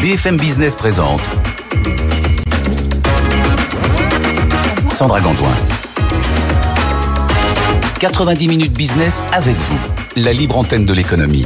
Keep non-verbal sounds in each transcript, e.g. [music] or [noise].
BFM Business présente Sandra Gantoin. 90 minutes business avec vous, la libre antenne de l'économie.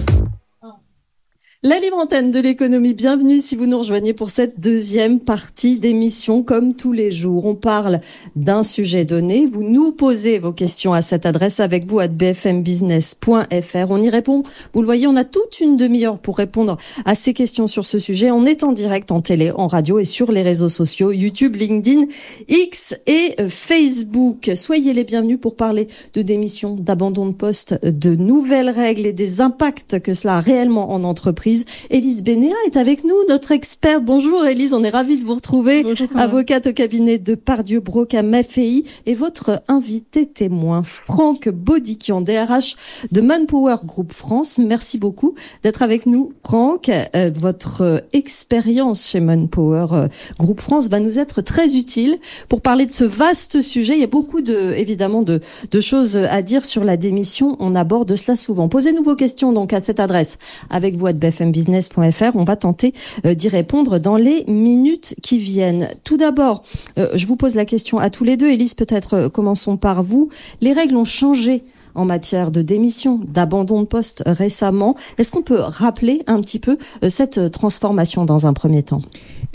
La de l'économie, bienvenue si vous nous rejoignez pour cette deuxième partie d'émission. Comme tous les jours, on parle d'un sujet donné. Vous nous posez vos questions à cette adresse avec vous à bfmbusiness.fr. On y répond. Vous le voyez, on a toute une demi-heure pour répondre à ces questions sur ce sujet. On est en direct en télé, en radio et sur les réseaux sociaux, YouTube, LinkedIn, X et Facebook. Soyez les bienvenus pour parler de démission, d'abandon de poste, de nouvelles règles et des impacts que cela a réellement en entreprise. Élise Bénéa est avec nous, notre experte. Bonjour Élise, on est ravis de vous retrouver. Bonjour, avocate au cabinet de Pardieu Broca Maffei et votre invité témoin, Franck Baudiquian, DRH de Manpower Group France. Merci beaucoup d'être avec nous, Franck. Euh, votre expérience chez Manpower euh, Group France va nous être très utile pour parler de ce vaste sujet. Il y a beaucoup de, évidemment, de, de choses à dire sur la démission. On aborde cela souvent. Posez-nous vos questions donc à cette adresse avec vous à BFM business.fr. On va tenter euh, d'y répondre dans les minutes qui viennent. Tout d'abord, euh, je vous pose la question à tous les deux. Élise, peut-être euh, commençons par vous. Les règles ont changé en matière de démission, d'abandon de poste récemment. Est-ce qu'on peut rappeler un petit peu cette transformation dans un premier temps?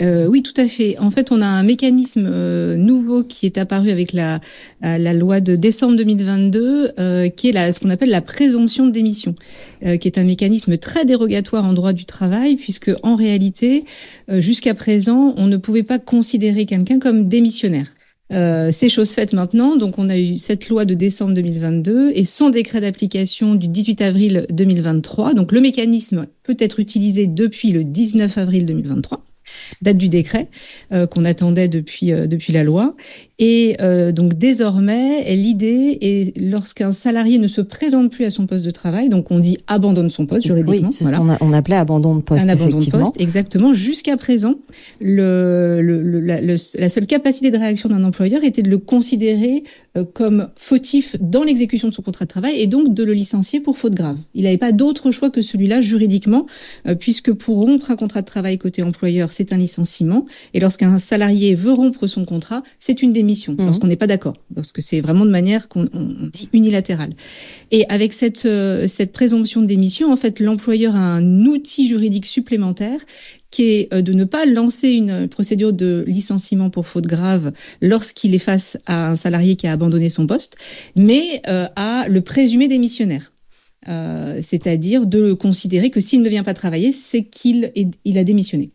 Euh, Oui, tout à fait. En fait, on a un mécanisme euh, nouveau qui est apparu avec la, euh, la loi de décembre 2022, euh, qui est la, ce qu'on appelle la présomption de démission, euh, qui est un mécanisme très dérogatoire en droit du travail, puisque en réalité, jusqu'à présent, on ne pouvait pas considérer quelqu'un comme démissionnaire. Euh, c'est chose faite maintenant. Donc, on a eu cette loi de décembre 2022 et son décret d'application du 18 avril 2023. Donc, le mécanisme peut être utilisé depuis le 19 avril 2023 date du décret euh, qu'on attendait depuis euh, depuis la loi et euh, donc désormais l'idée est lorsqu'un salarié ne se présente plus à son poste de travail donc on dit abandonne son poste juridiquement oui, voilà. on appelait abandon de poste un abandon effectivement de poste, exactement jusqu'à présent le, le, le, la, le, la seule capacité de réaction d'un employeur était de le considérer euh, comme fautif dans l'exécution de son contrat de travail et donc de le licencier pour faute grave il n'avait pas d'autre choix que celui-là juridiquement euh, puisque pour rompre un contrat de travail côté employeur c'est un licenciement. Et lorsqu'un salarié veut rompre son contrat, c'est une démission, mmh. lorsqu'on n'est pas d'accord, parce que c'est vraiment de manière qu'on dit unilatérale. Et avec cette, euh, cette présomption de démission, en fait, l'employeur a un outil juridique supplémentaire qui est euh, de ne pas lancer une procédure de licenciement pour faute grave lorsqu'il est face à un salarié qui a abandonné son poste, mais euh, à le présumer démissionnaire. Euh, c'est-à-dire de le considérer que s'il ne vient pas travailler, c'est qu'il il a démissionné.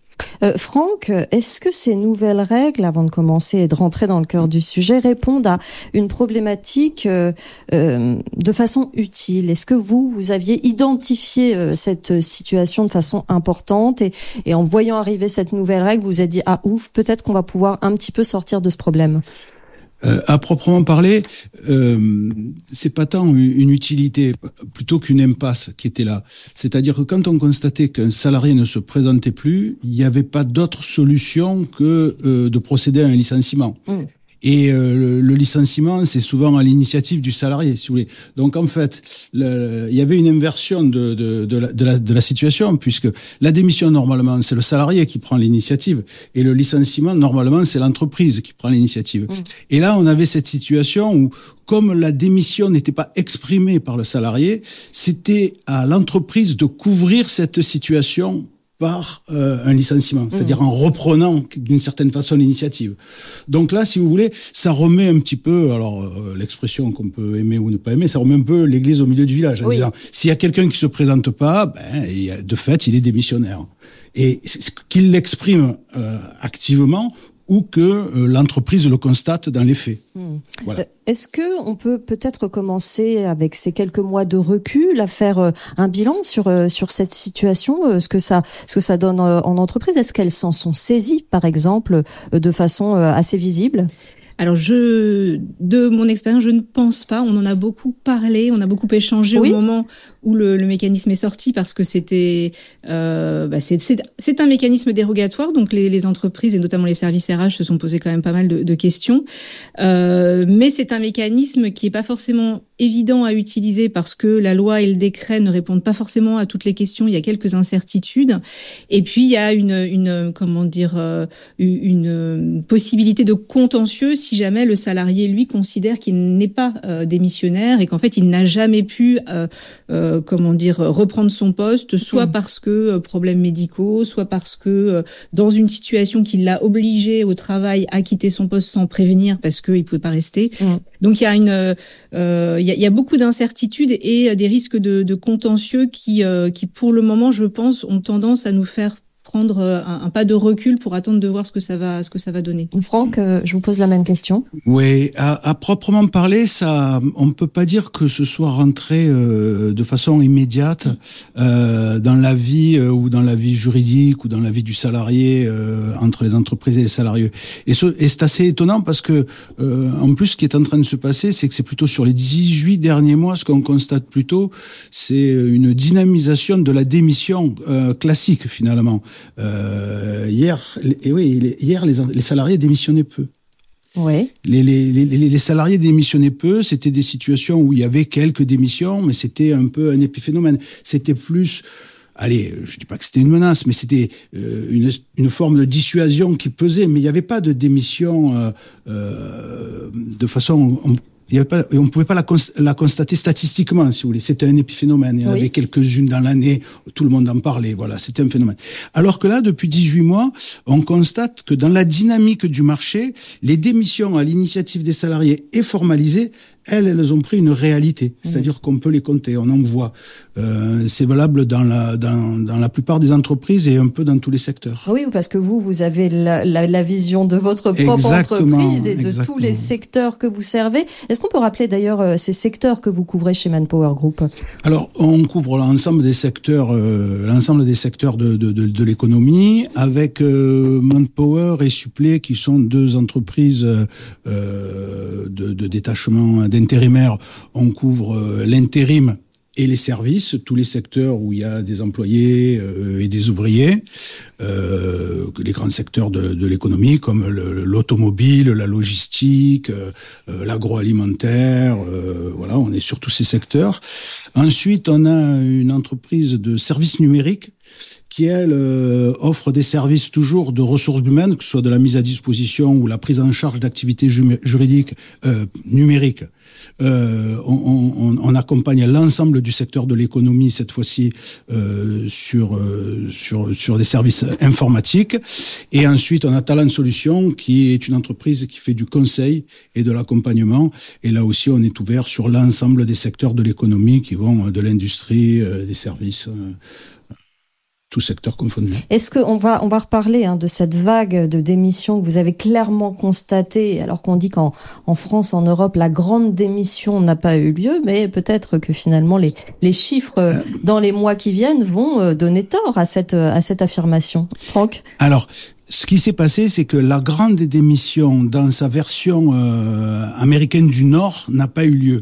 Euh, Franck, est-ce que ces nouvelles règles, avant de commencer et de rentrer dans le cœur du sujet, répondent à une problématique euh, euh, de façon utile? Est-ce que vous, vous aviez identifié euh, cette situation de façon importante et, en voyant arriver cette nouvelle règle, vous vous êtes dit, ah ouf, peut-être qu'on va pouvoir un petit peu sortir de ce problème euh, à proprement parler, euh, c'est pas tant une utilité plutôt qu'une impasse qui était là. C'est-à-dire que quand on constatait qu'un salarié ne se présentait plus, il n'y avait pas d'autre solution que euh, de procéder à un licenciement. Mmh. Et euh, le, le, licenciement, c'est souvent à l'initiative du salarié, si vous voulez. Donc en fait, le, il y avait une inversion de, de, de, la, de, la, de la situation, puisque la démission, normalement, c'est le salarié qui prend l'initiative, et le licenciement, normalement, c'est l'entreprise qui prend l'initiative. Mmh. Et là, on avait cette situation où, comme la démission n'était pas exprimée par le salarié, c'était à l'entreprise de couvrir cette situation par euh, un licenciement, c'est-à-dire mmh. en reprenant d'une certaine façon l'initiative. Donc là, si vous voulez, ça remet un petit peu, alors euh, l'expression qu'on peut aimer ou ne pas aimer, ça remet un peu l'église au milieu du village en oui. disant s'il y a quelqu'un qui se présente pas, ben, de fait, il est démissionnaire. Et qu'il l'exprime euh, activement ou que euh, l'entreprise le constate dans les faits. Mmh. Voilà. Euh, Est-ce que on peut peut-être commencer avec ces quelques mois de recul à faire euh, un bilan sur sur cette situation, ce que ça ce que ça donne en entreprise? Est-ce qu'elles s'en sont saisies, par exemple, de façon assez visible? Alors, je, de mon expérience, je ne pense pas. On en a beaucoup parlé, on a beaucoup échangé oui. au moment où le, le, mécanisme est sorti parce que c'était, euh, bah c'est un mécanisme dérogatoire. Donc, les, les, entreprises et notamment les services RH se sont posés quand même pas mal de, de questions. Euh, mais c'est un mécanisme qui est pas forcément évident à utiliser parce que la loi et le décret ne répondent pas forcément à toutes les questions. Il y a quelques incertitudes. Et puis il y a une, une comment dire, euh, une possibilité de contentieux si jamais le salarié lui considère qu'il n'est pas euh, démissionnaire et qu'en fait il n'a jamais pu, euh, comment dire, reprendre son poste, soit mmh. parce que problèmes médicaux, soit parce que dans une situation qui l'a obligé au travail à quitter son poste sans prévenir parce qu'il pouvait pas rester. Mmh. Donc il y a une il y, a, beaucoup d'incertitudes et euh, des risques de, contentieux euh, qui, pour le moment, je pense, ont tendance à nous faire prendre euh, un, pas de recul pour attendre de voir ce que ça va, ce que ça va donner. Franck, euh, je vous pose la même question. Oui, à, à proprement parler, ça, on peut pas dire que ce soit rentré euh, de façon immédiate euh, dans la vie ou dans la vie juridique ou dans la vie du salarié entre les entreprises et les salariés. Et, et c'est assez étonnant parce que, en plus, ce qui est en train de se passer, c'est que c'est plutôt sur les 18 derniers mois, ce qu'on constate plutôt, c'est une dynamisation de la démission classique finalement. Euh, hier, et oui, hier, les, les salariés démissionnaient peu. Les, les, les, les, salariés démissionnaient peu. C'était des situations où il y avait quelques démissions, mais c'était un peu un épiphénomène. C'était plus, allez, je dis pas que c'était une menace, mais c'était euh, une, une, forme de dissuasion qui pesait. Mais il n'y avait pas de démission euh, euh, de façon il y avait pas, on ne pouvait pas la, la, constater statistiquement, si vous voulez. C'était un épiphénomène. Il y en avait quelques-unes dans l'année, tout le monde en parlait. Voilà, c'était un phénomène. Alors que là, depuis 18 mois, on constate que dans la dynamique du marché, les démissions à l'initiative des salariés est formalisées, elles, elles ont pris une réalité, c'est-à-dire qu'on peut les compter, on en voit. Euh, c'est valable dans la, dans, dans, la plupart des entreprises et un peu dans tous les secteurs. Oui, parce que vous, vous avez la, la, la vision de votre propre entreprise et de tous les secteurs que vous servez. Est-ce qu'on peut rappeler d'ailleurs euh, ces secteurs que vous couvrez chez Manpower Group? Alors, on couvre l'ensemble des secteurs, euh, l'ensemble des secteurs de, de, de, de l'économie, avec euh, Manpower et Supplé, qui sont deux entreprises de, de détachement d'intérimaires, on couvre euh, l'intérim et les services, tous les secteurs où il y a des employés euh, et des ouvriers, euh, les grands secteurs de, l'économie comme l'automobile, la logistique, l'agroalimentaire, voilà, on est sur tous ces secteurs. Ensuite, on a une entreprise de services numériques qui, elle, offre des services toujours de ressources humaines, que ce soit de la mise à disposition ou la prise en charge d'activités juridiques euh, numériques euh, on, on, on, accompagne l'ensemble du secteur de l'économie cette fois-ci euh, sur euh, sur sur des services informatiques. Et ensuite, on a Talent Solutions qui est une entreprise qui fait du conseil et de l'accompagnement. Et là aussi, on est ouvert sur l'ensemble des secteurs de l'économie qui vont de l'industrie, euh, des services tout secteur confondu. Est-ce qu'on va, on va reparler hein, de cette vague de démissions que vous avez clairement constatée, alors qu'on dit qu'en en France, en Europe, la grande démission n'a pas eu lieu, mais peut-être que finalement les, les chiffres euh, dans les mois qui viennent vont euh, donner tort à cette, à cette affirmation? Franck? Alors, ce qui s'est passé, c'est que la grande démission dans sa version euh, américaine du Nord n'a pas eu lieu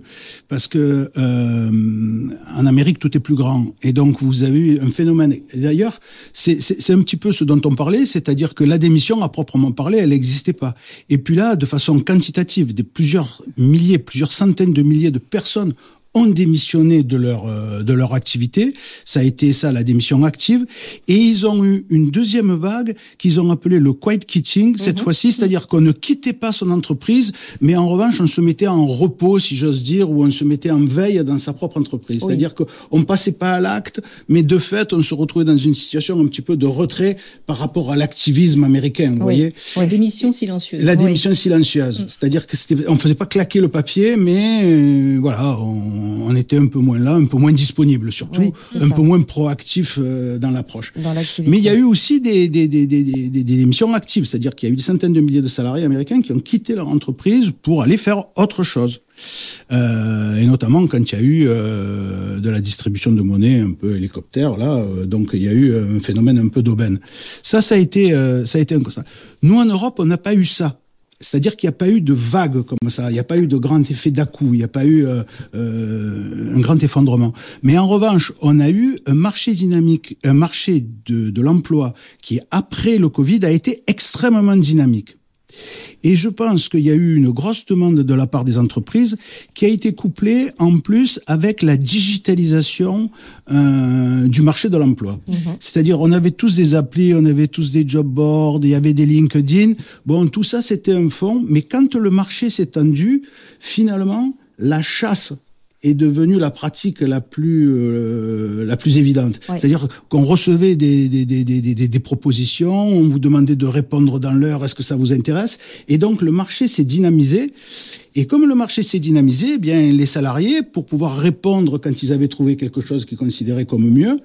parce que euh, en Amérique tout est plus grand et donc vous avez eu un phénomène. D'ailleurs, c'est un petit peu ce dont on parlait, c'est-à-dire que la démission à proprement parler, elle n'existait pas. Et puis là, de façon quantitative, des plusieurs milliers, plusieurs centaines de milliers de personnes ont démissionné de leur euh, de leur activité. Ça a été ça la démission active. Et ils ont eu une deuxième vague qu'ils ont appelé le quiet quitting cette mhm. fois-ci, c'est-à-dire qu'on ne quittait pas son entreprise, mais en revanche on se mettait en repos, si j'ose dire, ou on se mettait en veille dans sa propre entreprise. C'est-à-dire qu'on passait pas à l'acte, mais de fait on se retrouvait dans une situation un petit peu de retrait par rapport à l'activisme américain. Vous voyez La démission silencieuse. La démission silencieuse, mm. c'est-à-dire que c'était, on faisait pas claquer le papier, mais euh, voilà. On, on était un peu moins là, un peu moins disponible surtout, un peu moins proactif euh, dans l'approche. Mais il y a eu aussi des, des, des, des, des démissions actives, c'est-à-dire qu'il y a eu des centaines de milliers de salariés américains qui ont quitté leur entreprise pour aller faire autre chose. Euh, et notamment quand il y a eu euh, de la distribution de monnaie un peu hélicoptère là, euh, donc il y a eu un phénomène un peu d'aubaine. Ça, ça a été, ça a été un constat. Nous en Europe, on n'a pas eu ça. C'est-à-dire qu'il n'y a pas eu de vague comme ça, il n'y a pas eu de grand effet d'à-coup, il n'y a pas eu euh, euh, un grand effondrement. Mais en revanche, on a eu un marché dynamique, un marché de, de l'emploi qui, après le Covid, a été extrêmement dynamique. Et je pense qu'il y a eu une grosse demande de la part des entreprises qui a été couplée en plus avec la digitalisation euh, du marché de l'emploi. Mhm. C'est-à-dire, on avait tous des applis, on avait tous des job boards, il y avait des LinkedIn. Bon, tout ça, c'était un fond. Mais quand le marché s'est tendu, finalement, la chasse est devenue la pratique la plus euh, la plus évidente. C'est-à-dire qu'on recevait des des, des, des, des, propositions, on vous demandait de répondre dans l'heure, est-ce que ça vous intéresse? Et donc le marché s'est dynamisé. Et comme le marché s'est dynamisé, eh bien les salariés, pour pouvoir répondre quand ils avaient trouvé quelque chose qu'ils considéraient comme mieux,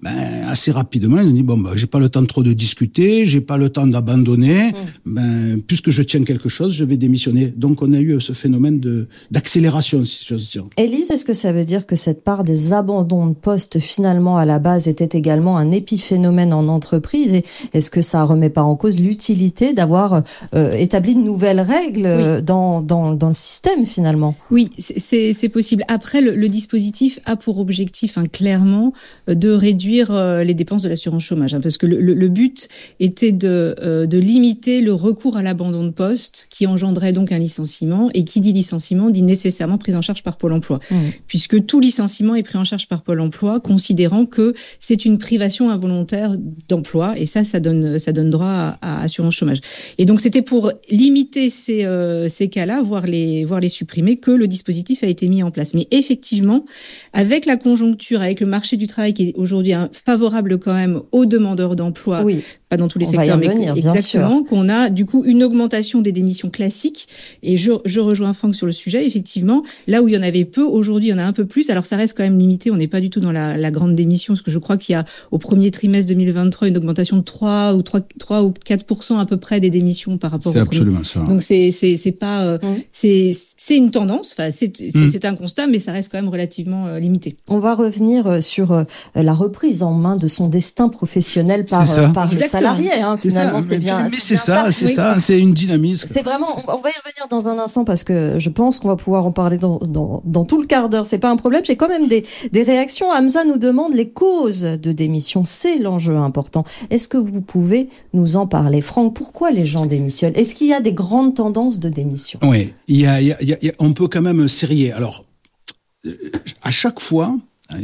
ben, assez rapidement, ils ont dit bon, ben, j'ai pas le temps trop de discuter, j'ai pas le temps d'abandonner. Mm. Ben, puisque je tiens quelque chose, je vais démissionner. Donc, on a eu ce phénomène de d'accélération, si j'ose dire. Élise, est-ce que ça veut dire que cette part des abandons de postes, finalement, à la base, était également un épiphénomène en entreprise? Et est-ce que ça remet pas en cause l'utilité d'avoir euh, établi de nouvelles règles euh, dans, dans, dans le système, finalement? Oui, c'est possible. Après, le, le, dispositif a pour objectif, hein, clairement, euh, de réduire euh, les dépenses de l'assurance chômage, hein, parce que le, but était de, euh, de limiter le recours à l'abandon de poste, qui engendrait donc un licenciement, et qui dit licenciement dit nécessairement prise en charge par Pôle Emploi, mmh. puisque tout licenciement est pris en charge par Pôle Emploi, considérant que c'est une privation involontaire d'emploi, et ça, ça donne, ça donne droit à, assurance chômage. Et donc c'était pour limiter ces, euh, ces cas-là, voire les, voire les supprimer, que le dispositif a été mis en place. Mais effectivement, avec la conjoncture, avec le marché du travail qui est aujourd'hui favorable quand même aux demandeurs d'emploi, oui. pas dans tous les secteurs, mais exactement, qu'on a du coup une augmentation des démissions classiques. Et je, je, rejoins Franck sur le sujet, effectivement, là où il y en avait peu, aujourd'hui il y en a un peu plus. Alors ça reste quand même limité, on n'est pas du tout dans la, la, grande démission, parce que je crois qu'il y a au premier trimestre 2023 une augmentation de 3 ou 3, 3 ou 4 à peu près des démissions par rapport. C'est absolument ça. Donc c'est c'est pas euh, mmh. c'est c'est une tendance, enfin c'est mmh. c'est un constat, mais ça reste quand même relativement euh, limité. On va revenir euh, sur la reprise en main de son destin professionnel par, euh, par le salarié. Hein, finalement, c'est bien. Mais c'est ça, c'est ça, c'est une dynamisme. C'est vraiment. On va y revenir dans un instant parce que je pense qu'on va pouvoir en parler dans, dans, dans tout le quart d'heure. C'est pas un problème. J'ai quand même des, des réactions. Hamza nous demande les causes de démission. C'est l'enjeu important. Est-ce que vous pouvez nous en parler, Franck Pourquoi les gens démissionnent? Est-ce qu'il y a des grandes tendances de démission? Oui, il y a, il y a, on peut quand même serrer. Alors, euh, à chaque fois,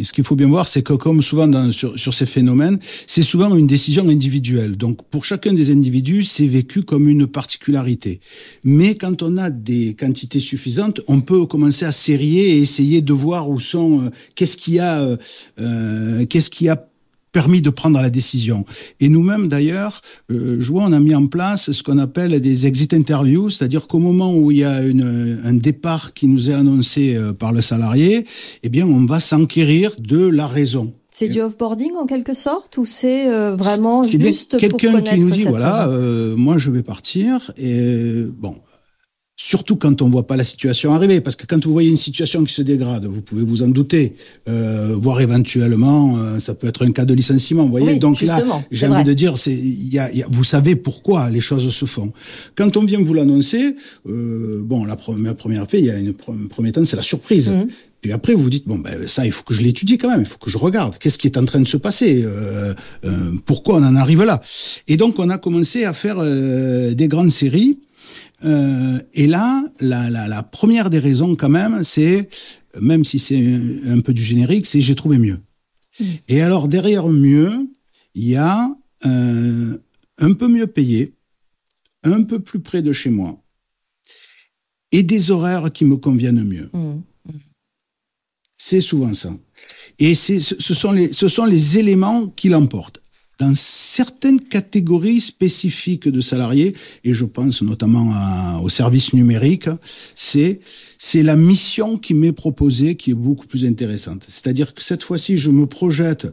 ce qu'il faut bien voir, c'est que comme souvent dans, sur, sur, ces phénomènes, c'est souvent une décision individuelle. Donc pour chacun des individus, c'est vécu comme une particularité. Mais quand on a des quantités suffisantes, on peut commencer à serrer et essayer de voir où sont, euh, qu'est-ce qu'il y a, euh, euh qu'est-ce qu'il y a permis de prendre la décision. Et nous-mêmes, d'ailleurs, euh, je vois, on a mis en place ce qu'on appelle des exit interviews, c'est-à-dire qu'au moment où il y a une, un départ qui nous est annoncé euh, par le salarié, eh bien, on va s'enquérir de la raison. C'est du offboarding en quelque sorte ou c'est euh, vraiment juste quelqu'un qui nous dit voilà, euh, moi je vais partir et bon, Surtout quand on voit pas la situation arriver, parce que quand vous voyez une situation qui se dégrade, vous pouvez vous en douter, euh, voire éventuellement, euh, ça peut être un cas de licenciement. Vous voyez, donc là, j'ai envie de dire, c'est, y a, y a, vous savez pourquoi les choses se font. Quand on vient vous l'annoncer, euh, bon, la première première fait, il y a une, premier temps, c'est la surprise. Mmh. Puis après, vous vous dites bon ben ça, il faut que je l'étudie quand même, il faut que je regarde qu'est-ce qui est en train de se passer, euh, euh, pourquoi on en arrive là? Et donc on a commencé à faire euh, des grandes séries euh, et là, la, la, la, première des raisons quand même, c'est, même si c'est un, peu du générique, c'est j'ai trouvé mieux. Mm. Et alors derrière mieux, il y a euh, un peu mieux payé, un peu plus près de chez moi, et des horaires qui me conviennent mieux. Mm. C'est souvent ça. Et ce, sont les, ce sont les éléments qui l'emportent dans certaines catégories spécifiques de salariés, et je pense notamment à, au service numérique, c'est c'est la mission qui m'est proposée qui est beaucoup plus intéressante. C'est-à-dire que cette fois-ci, je me projette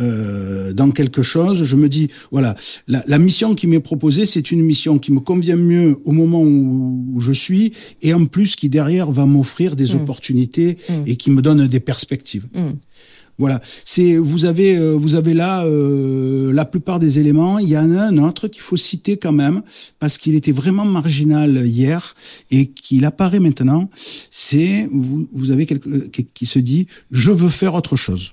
euh, dans quelque chose, je me dis, voilà, la, la mission qui m'est proposée, c'est une mission qui me convient mieux au moment où, je suis, et en plus qui derrière va m'offrir des mmh. opportunités mmh. et qui me donne des perspectives. Mmh. Voilà, c'est vous avez euh, vous avez là euh, la plupart des éléments. Il y en a un autre qu'il faut citer quand même parce qu'il était vraiment marginal hier et qu'il apparaît maintenant. C'est vous vous avez quelque qui se dit je veux faire autre chose.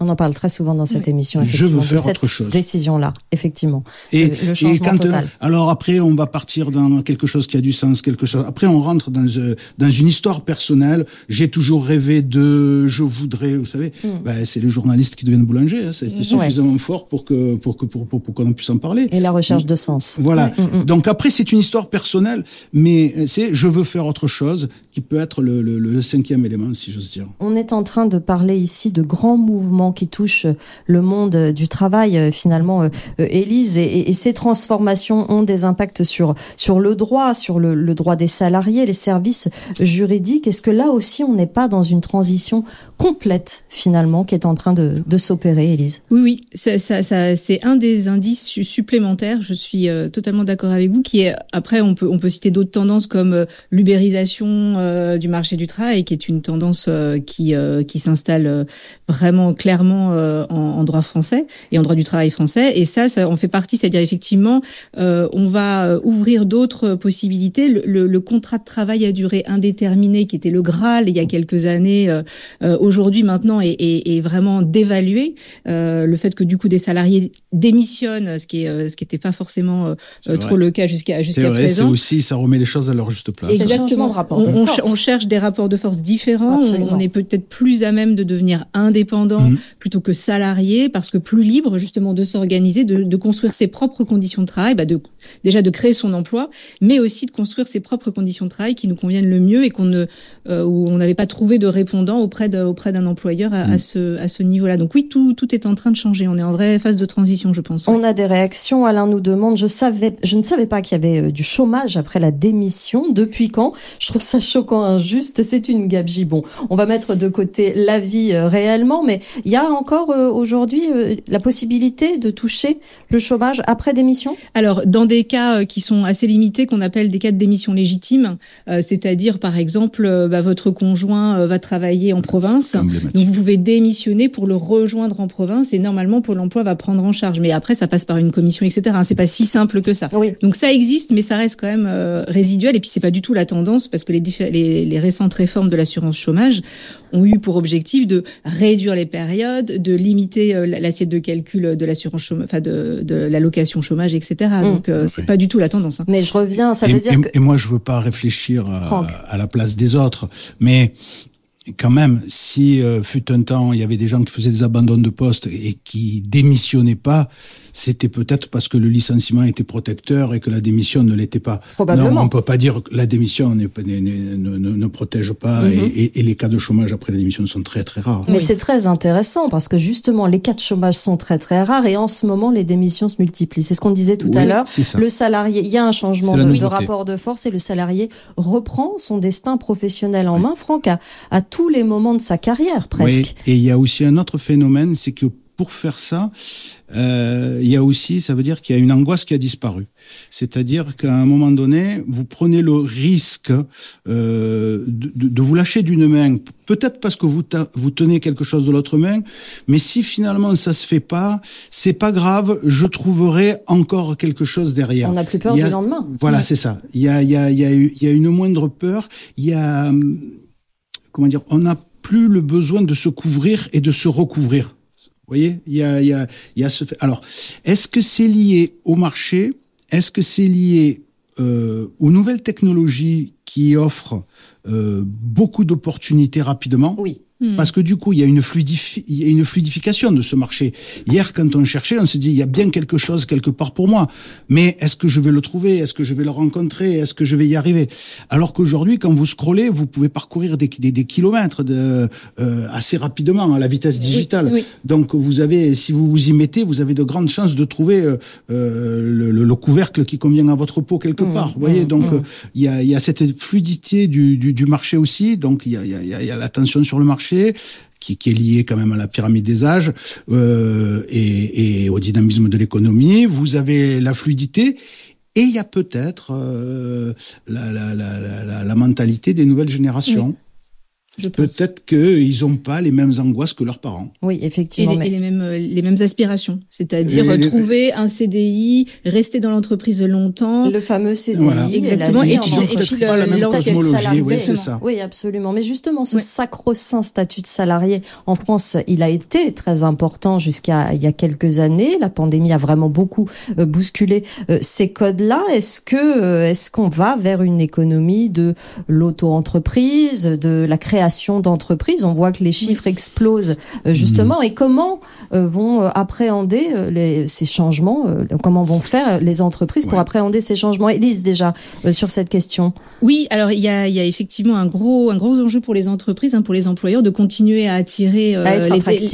On en parle très souvent dans cette Oui. émission. Je veux de faire cette autre chose. Décision-là, effectivement. Et, Le- le changement quand, total. euh, alors après, on va partir dans quelque chose qui a du sens, quelque chose. Après, on rentre dans euh, dans une histoire personnelle. J'ai toujours rêvé de, je voudrais, vous savez, ben, c'est le journaliste qui devient boulanger. Hein, C'était suffisamment fort pour que pour que pour pour, pour qu'on puisse en parler. Et la recherche de sens. Voilà. Donc après, c'est une histoire personnelle, mais euh, c'est je veux faire autre chose, qui peut être le, le, le cinquième élément, si j'ose dire. On est en train de parler ici de grands mouvements qui touchent le monde euh, du travail. euh, Finalement, euh, euh, Élise, et, ces transformations ont des impacts sur le droit, sur le droit des salariés, les services juridiques. Est-ce que là aussi, on n'est pas dans une transition complète finalement qui est en train de, de s'opérer, Élise Oui, oui, ça, ça, ça, c'est un des indices su- supplémentaires. Je suis euh, totalement d'accord avec vous. Qui est après, on peut on peut citer d'autres tendances comme euh, l'ubérisation euh, du marché du travail, qui est une tendance qui qui s'installe vraiment clairement en, en droit français et en droit du travail français. Et ça, ça en fait partie. C'est-à-dire effectivement, on va ouvrir d'autres possibilités. Le, le, le contrat de travail à durée indéterminée, qui était le Graal il y a quelques années, aujourd'hui maintenant est, est, est vraiment dévalué. Euh, le fait que du coup des salariés démissionnent, ce qui est euh, ce qui n'était pas forcément euh, trop le cas jusqu'à vrai, c'est présent. aussi, ça remet les choses à leur juste place. Exactement. rapport on, de on force. ch- on cherche des rapports de force différents. On, Absolument. on est peut-être plus à même de devenir indépendant Mhm. plutôt que salarié, parce que plus libre justement de s'organiser, de, de construire ses propres conditions de travail, bah de, déjà de créer son emploi, mais aussi de construire ses propres conditions de travail qui nous conviennent le mieux et qu'on ne euh, où on n'avait pas trouvé de répondant auprès de, auprès d'un employeur à, à ce à ce niveau-là. Donc oui, tout tout est en train de changer. On est en vraie phase de transition, je pense. On a des réactions. Alain nous demande, je savais, je ne savais pas qu'il y avait euh, du chômage après la démission. Depuis quand? Je trouve ça choquant, injuste. C'est une gabegie. Bon, on va mettre de côté la vie euh, réellement, mais il y a encore euh, aujourd'hui euh, la possibilité de toucher le chômage après démission? Alors, dans des cas euh, qui sont assez limités, qu'on appelle des cas de démission légitime, euh, c'est-à-dire, par exemple, euh, bah, votre conjoint euh, va travailler en province, Donc vous pouvez démissionner pour le rejoindre en province, et normalement, Pôle emploi va prendre en charge. Mais après, ça passe par une commission, etc. C'est pas si simple que ça. Oui. Donc ça existe, mais ça reste quand même euh, résiduel. Et puis c'est pas du tout la tendance, parce que les, diffé- les, les récentes réformes de l'assurance chômage ont eu pour objectif de réduire les périodes, de limiter euh, l'assiette de calcul de l'assurance chômage, enfin de, de l'allocation chômage, etc. Donc euh, c'est Oui. pas du tout la tendance. hein. Mais je reviens, ça et, veut dire et- que et moi, je veux pas réfléchir à, Franck. à la place des autres, mais quand même, si euh, fut un temps, il y avait des gens qui faisaient des abandons de poste et qui démissionnaient pas, c'était peut-être parce que le licenciement était protecteur et que la démission ne l'était pas. Probablement. Non, on peut pas dire que la démission ne, ne, ne protège pas Mhm. et, et- et les cas de chômage après la démission sont très très rares. Mais Oui. c'est très intéressant parce que justement les cas de chômage sont très très rares et en ce moment les démissions se multiplient. C'est ce qu'on disait tout à l'heure. Le salarié, il y a un changement de, rapport de force et le salarié reprend son destin professionnel en main, Franck, à, à tous les moments de sa carrière presque. Oui, et il y a aussi un autre phénomène, c'est que pour faire ça, euh, il y a aussi, ça veut dire qu'il y a une angoisse qui a disparu. C'est-à-dire qu'à un moment donné, vous prenez le risque euh, de, vous lâcher d'une main, peut-être parce que vous, vous tenez quelque chose de l'autre main, mais si finalement ça se fait pas, c'est pas grave, je trouverai encore quelque chose derrière. On n'a plus peur a- du lendemain. Voilà, Ouais. c'est ça. Il y a, il y, a, il y, a, eu- il y a une moindre peur. Il y a, hum, comment dire, on n'a plus le besoin de se couvrir et de se recouvrir. Vous voyez, il y a, il y a, il y a ce fait. Alors, est-ce que c'est lié au marché? Est-ce que c'est lié euh, aux nouvelles technologies qui offrent euh, beaucoup d'opportunités rapidement? Oui. Parce que du coup, il y a une fluidifi- il y a une fluidification de ce marché. Hier, quand on cherchait, on se dit, il y a bien quelque chose quelque part pour moi. Mais est-ce que je vais le trouver? Est-ce que je vais le rencontrer? Est-ce que je vais y arriver? Alors qu'aujourd'hui, quand vous scrollez, vous pouvez parcourir des, des, des kilomètres de, euh, assez rapidement à la vitesse digitale. oui. Donc, vous avez, si vous vous y mettez, vous avez de grandes chances de trouver euh, euh, le, le- le couvercle qui convient à votre peau quelque Mmh, part. Vous voyez, mmh, donc mmh. euh, il y, a, y a cette fluidité du, du, du marché aussi. Donc, il y a, y a, y a la tension sur le marché qui, est liée quand même à la pyramide des âges euh, et, au dynamisme de l'économie. Vous avez la fluidité. Et il y a peut-être euh, la mentalité des nouvelles générations. Peut-être qu'ils n'ont pas les mêmes angoisses que leurs parents. Oui, effectivement. Et les, et les mêmes, les mêmes aspirations, c'est-à-dire trouver un CDI, rester dans l'entreprise longtemps. Le fameux CDI. Voilà. Exactement. Et, Et puis, et puis pas la même statut de cosmologie, salarié. oui, c'est ça. Oui, absolument. Mais justement, ce Ouais. sacro-saint statut de salarié en France, il a été très important jusqu'à il y a quelques années. La pandémie a vraiment beaucoup euh, bousculé euh, ces codes-là. Est-ce que euh, est-ce qu'on va vers une économie de l'auto-entreprise, de la création d'entreprises On voit que les chiffres explosent euh, justement. Et comment euh, vont euh, appréhender les, ces changements Comment vont faire les entreprises pour Ouais. appréhender ces changements? Élise, déjà sur cette question. Oui, alors il y a, il y a effectivement un gros, un gros enjeu pour les entreprises, hein, pour les employeurs, de continuer à attirer euh, À être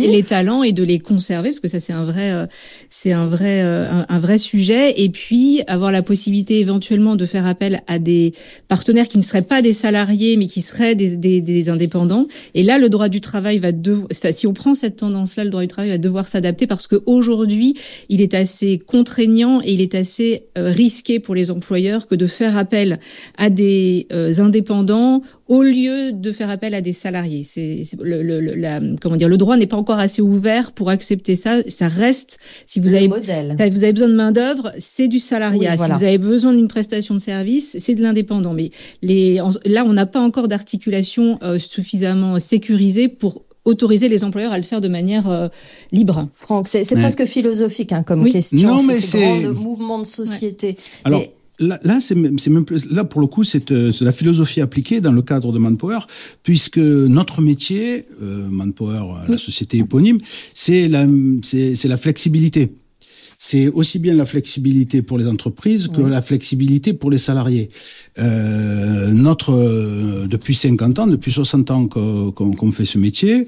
les, talents et de les conserver, parce que ça c'est un vrai, euh, c'est un vrai, euh, un, un vrai sujet. Et puis avoir la possibilité éventuellement de faire appel à des partenaires qui ne seraient pas des salariés, mais qui seraient des, des, des indépendants. Et là, le droit du travail va devoir, cette tendance-là, le droit du travail va devoir s'adapter parce qu'aujourd'hui, il est assez contraignant et il est assez euh, risqué pour les employeurs que de faire appel à des euh, indépendants au lieu de faire appel à des salariés. C'est c'est- le, le, le- la, comment dire, le droit n'est pas encore assez ouvert pour accepter ça. Ça reste, si vous le avez modèle. si vous avez besoin de main d'œuvre, c'est du salariat. Oui, voilà. Si vous avez besoin d'une prestation de service, c'est de l'indépendant. Mais les, en- là, on n'a pas encore d'articulation euh, suffisamment sécurisée pour autoriser les employeurs à le faire de manière euh, libre. Franck, c'est c'est Ouais. presque philosophique hein, comme Oui. question. Non, c'est mais ces c'est- grands mouvements de société. Alors, Mais- Là, là c'est même, là pour le coup, c'est euh, c'est la philosophie appliquée dans le cadre de Manpower, puisque notre métier, euh, Manpower, euh, la société éponyme, c'est la, c'est la flexibilité. C'est aussi bien la flexibilité pour les entreprises que Oui. la flexibilité pour les salariés. Euh, notre euh, depuis 50 ans, depuis 60 ans qu'on fait ce métier,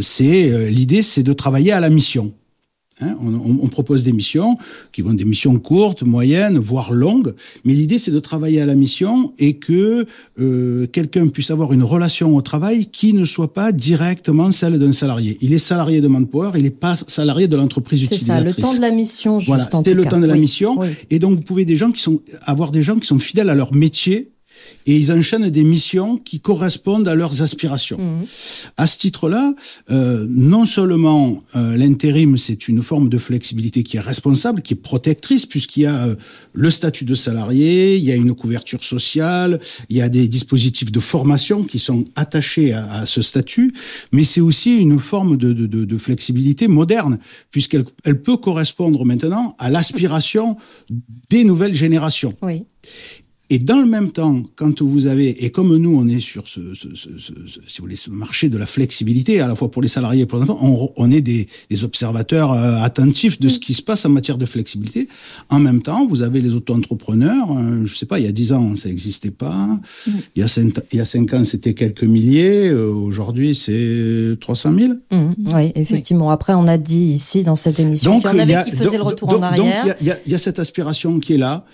c'est l'idée, c'est de travailler à la mission. Hein, on, on- on propose des missions qui vont des missions courtes, moyennes, voire longues, mais l'idée c'est de travailler à la mission et que euh, quelqu'un puisse avoir une relation au travail qui ne soit pas directement celle d'un salarié. Il est salarié de Manpower, il n'est pas salarié de l'entreprise C'est ça, utilisatrice. le temps de la mission, juste Voilà, c'était le cas. temps de la Oui, mission. oui. Et donc, vous pouvez des gens qui sont, avoir des gens qui sont fidèles à leur métier et ils enchaînent des missions qui correspondent à leurs aspirations. Mhm. À ce titre-là, euh, non seulement euh, l'intérim, c'est une forme de flexibilité qui est responsable, qui est protectrice, puisqu'il y a euh, le statut de salarié, il y a une couverture sociale, il y a des dispositifs de formation qui sont attachés à, à ce statut, mais c'est aussi une forme de, de, de, de flexibilité moderne, puisqu'elle elle peut correspondre maintenant à l'aspiration des nouvelles générations. Oui. Et dans le même temps, quand vous avez, et comme nous, on est sur ce, ce, ce, ce- si vous voulez, ce marché de la flexibilité, à la fois pour les salariés et pour les on, on est des, des observateurs euh, attentifs de ce qui se passe en matière de flexibilité. En même temps, vous avez les auto-entrepreneurs. euh, je sais pas, il y a dix ans, ça n'existait pas. Il y a cinq, il y a cinq ans, c'était quelques milliers. euh, Aujourd'hui, c'est 300 000. Mhm. Oui, effectivement. Après, on a dit ici dans cette émission qu'il y en avait y a- qui faisaient le retour donc- en arrière. Donc, il y a- y, a- y a cette aspiration qui est là.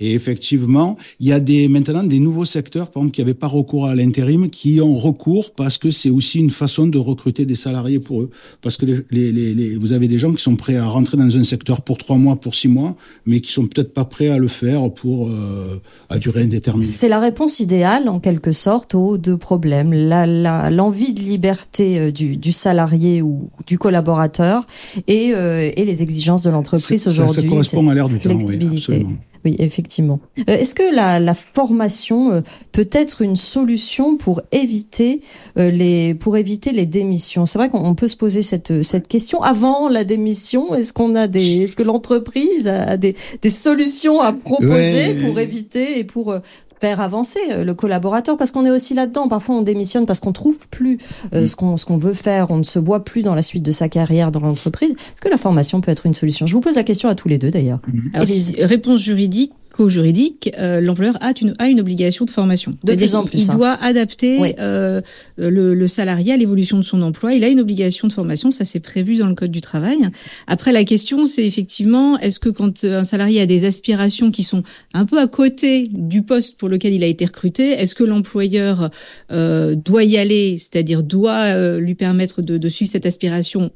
Et effectivement, il y a des, maintenant des nouveaux secteurs, par exemple, qui n'avaient pas recours à l'intérim, qui ont recours parce que c'est aussi une façon de recruter des salariés pour eux. Parce que les, les, les- vous avez des gens qui sont prêts à rentrer dans un secteur pour trois mois, pour six mois, mais qui sont peut-être pas prêts à le faire pour euh, à durée indéterminée. C'est la réponse idéale, en quelque sorte, aux deux problèmes. La- la- L'envie de liberté euh, du, du salarié ou du collaborateur et, euh, et les exigences de l'entreprise Ça- ça aujourd'hui. correspond à l'ère du temps, oui, absolument. Oui, effectivement. Euh, Est-ce que la, la formation euh, peut être une solution pour éviter euh, les pour éviter les démissions? C'est vrai qu'on on peut se poser cette cette question avant la démission. Est-ce qu'on a des est-ce que l'entreprise a des des solutions à proposer Ouais. pour éviter et pour euh, faire avancer euh, le collaborateur parce qu'on est aussi là-dedans. Parfois, on démissionne parce qu'on trouve plus euh, Mm. ce qu'on ce qu'on veut faire. On ne se voit plus dans la suite de sa carrière dans l'entreprise. Est-ce que la formation peut être une solution? Je vous pose la question à tous les deux d'ailleurs. Alors, Élise. si- réponse juridique juridique l'employeur a une, a une obligation de formation. De plus en plus, Il hein. doit adapter Oui. euh, le, le salarié à l'évolution de son emploi. Il a une obligation de formation, ça c'est prévu dans le Code du travail. Après, la question, c'est effectivement, est-ce que quand un salarié a des aspirations qui sont un peu à côté du poste pour lequel il a été recruté, est-ce que l'employeur euh, doit y aller, c'est-à-dire doit euh, lui permettre de, de suivre cette aspiration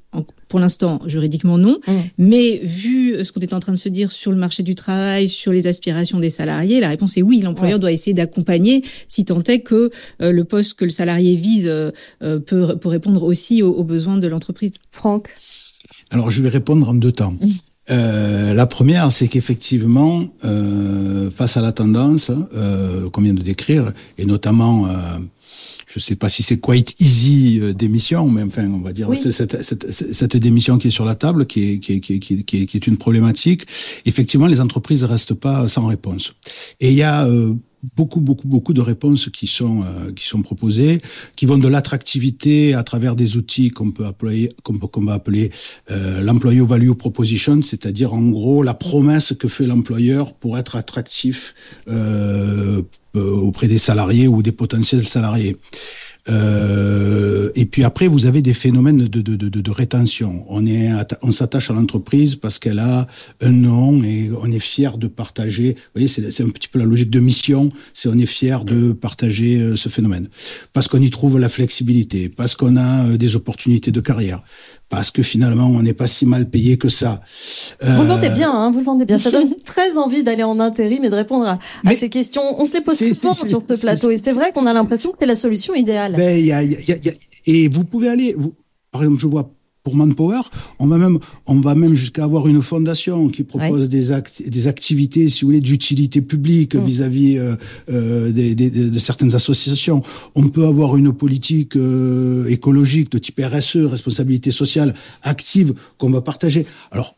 pour l'instant, juridiquement non, mmh. mais vu ce qu'on est en train de se dire sur le marché du travail, sur les aspirations des salariés, la réponse est oui. L'employeur doit essayer d'accompagner, si tant est que le poste que le salarié vise peut, répondre aussi aux, besoins de l'entreprise. Franck Alors, je vais répondre en deux temps. Mmh. Euh, la première, c'est qu'effectivement, euh, face à la tendance euh, qu'on vient de décrire, et notamment, euh, je ne sais pas si c'est quite easy euh, démission, mais enfin, on va dire cette, cette, cette, démission qui est sur la table, qui est, qui, est, qui, est, qui, est, qui est une problématique. Effectivement, les entreprises restent pas sans réponse. Et il y a beaucoup, beaucoup, beaucoup de réponses qui sont euh, qui sont proposées, qui vont de l'attractivité à travers des outils qu'on peut appeler, qu'on va appeler euh, value proposition, c'est-à-dire en gros la promesse que fait l'employeur pour être attractif euh, auprès des salariés ou des potentiels salariés. Euh, et puis après, vous avez des phénomènes de, de, de, de rétention. On est, on s'attache à l'entreprise parce qu'elle a un nom et on est fier de partager. Vous voyez, c'est un petit peu la logique de mission. C'est on est fier de partager euh, ce phénomène parce qu'on y trouve la flexibilité, parce qu'on a euh, des opportunités de carrière, parce que finalement on n'est pas si mal payé que ça. Vous le vendez bien, hein, vous le vendez bien. Ça donne [laughs] très envie d'aller en intérim et de répondre à, à ces questions. On se les pose souvent sur ce plateau et c'est vrai qu'on a l'impression que c'est la solution idéale. Ben, y a, y a, y a, et vous pouvez aller, vous, par exemple, je vois pour Manpower, on va même, on va même jusqu'à avoir une fondation qui propose des, act des activités, si vous voulez, d'utilité publique mm. vis-à-vis euh, euh, des, des, de certaines associations. On peut avoir une politique euh, écologique de type RSE, responsabilité sociale active qu'on va partager. Alors,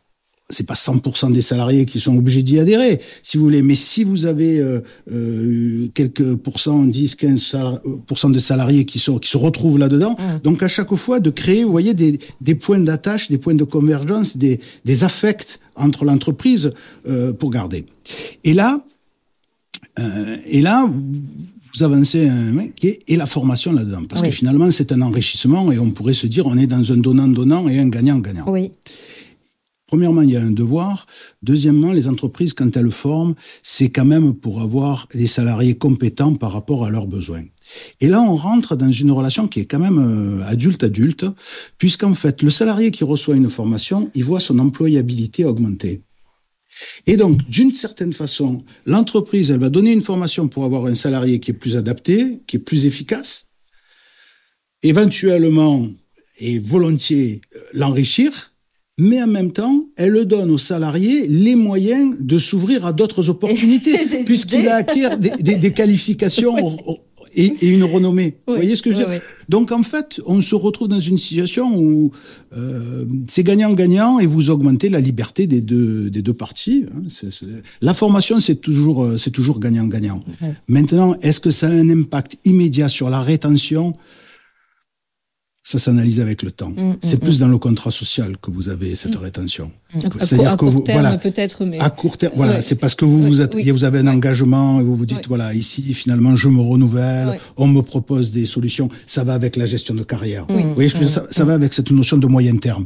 c'est pas 100% des salariés qui sont obligés d'y adhérer, si vous voulez. Mais si vous avez euh, euh quelques pourcents, 10, 15% de salariés qui sont qui se retrouvent là-dedans, mmh. donc à chaque fois de créer, vous voyez, des, des points d'attache, des points de convergence, des, des affects entre l'entreprise euh, pour garder. Et là, euh, et là, vous avancez un et la formation là-dedans, parce que finalement c'est un enrichissement et on pourrait se dire on est dans un donnant-donnant et un gagnant-gagnant. Oui. Premièrement, il y a un devoir. Deuxièmement, les entreprises, quand elles forment, c'est quand même pour avoir des salariés compétents par rapport à leurs besoins. Et là, on rentre dans une relation qui est quand même adulte-adulte, euh, puisqu'en fait, le salarié qui reçoit une formation, il voit son employabilité augmenter. Et donc, d'une certaine façon, l'entreprise, elle va donner une formation pour avoir un salarié qui est plus adapté, qui est plus efficace, éventuellement et volontiers euh, l'enrichir, mais en même temps, elle donne aux salariés les moyens de s'ouvrir à d'autres opportunités, [laughs] puisqu'il a acquis des, des, qualifications [laughs] et, et, une renommée. Vous voyez ce que je veux dire Donc en fait, on se retrouve dans une situation où euh, c'est gagnant-gagnant et vous augmentez la liberté des deux, des deux parties. Hein. La formation, c'est toujours, euh, c'est toujours gagnant-gagnant. Maintenant, est-ce que ça a un impact immédiat sur la rétention? Ça s'analyse avec le temps. Mm, mm, c'est plus mm. dans le contrat social que vous avez cette rétention. C'est-à-dire que vous, voilà, peut-être, mais à court terme, voilà, c'est parce que vous vous, êtes, vous avez un engagement et vous vous dites voilà ici finalement je me renouvelle, on me propose des solutions, ça va avec la gestion de carrière. Vous voyez, ça, ça va avec cette notion de moyen terme.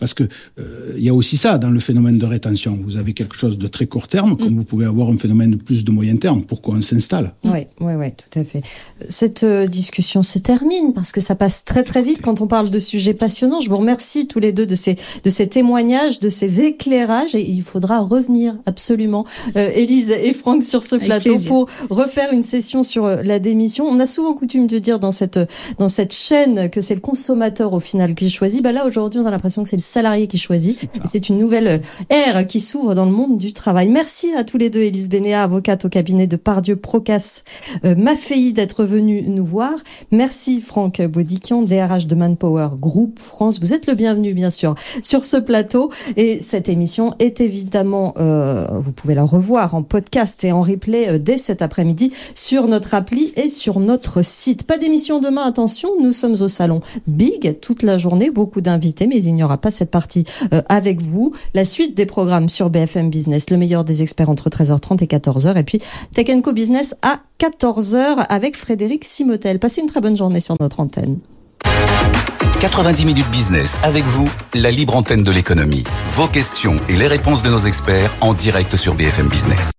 Parce que euh, il y a aussi ça dans le phénomène de rétention. Vous avez quelque chose de très court terme, comme mm. vous pouvez avoir un phénomène plus de moyen terme. Pourquoi on s'installe? Oui, oui, oui, tout à fait. Cette euh, discussion se termine parce que ça passe très très vite quand on parle de sujets passionnants. Je vous remercie tous les deux de ces de ces témoignages, de ces éclairages, et il faudra revenir absolument, euh, Élise et Franck, sur ce plateau pour refaire une session sur euh, la démission. On a souvent coutume de dire dans cette dans cette chaîne que c'est le consommateur au final qui choisit. Bah là aujourd'hui, on a l'impression que c'est le salarié qui choisit. C'est une nouvelle euh, ère qui s'ouvre dans le monde du travail. Merci à tous les deux, Élise Bénéa, avocate au cabinet de Pardieu Procas, euh, d'être venu nous voir. Merci Franck Bodikian, DRH de Manpower Group France. Vous êtes le bienvenu, bien sûr, sur ce plateau. Et cette émission est évidemment, euh, vous pouvez la revoir en podcast et en replay euh, dès cet après-midi sur notre appli et sur notre site. Pas d'émission demain, attention, nous sommes au salon Big toute la journée, beaucoup d'invités, mais il n'y aura pas cette partie euh, avec vous. La suite des programmes sur BFM Business, le meilleur des experts entre 13h30 et 14h. Et puis Tech Co Business à 14h avec Frédéric Simotel. Passez une très bonne journée sur notre antenne. 90 minutes business avec vous, la libre antenne de l'économie. Vos questions et les réponses de nos experts en direct sur BFM Business.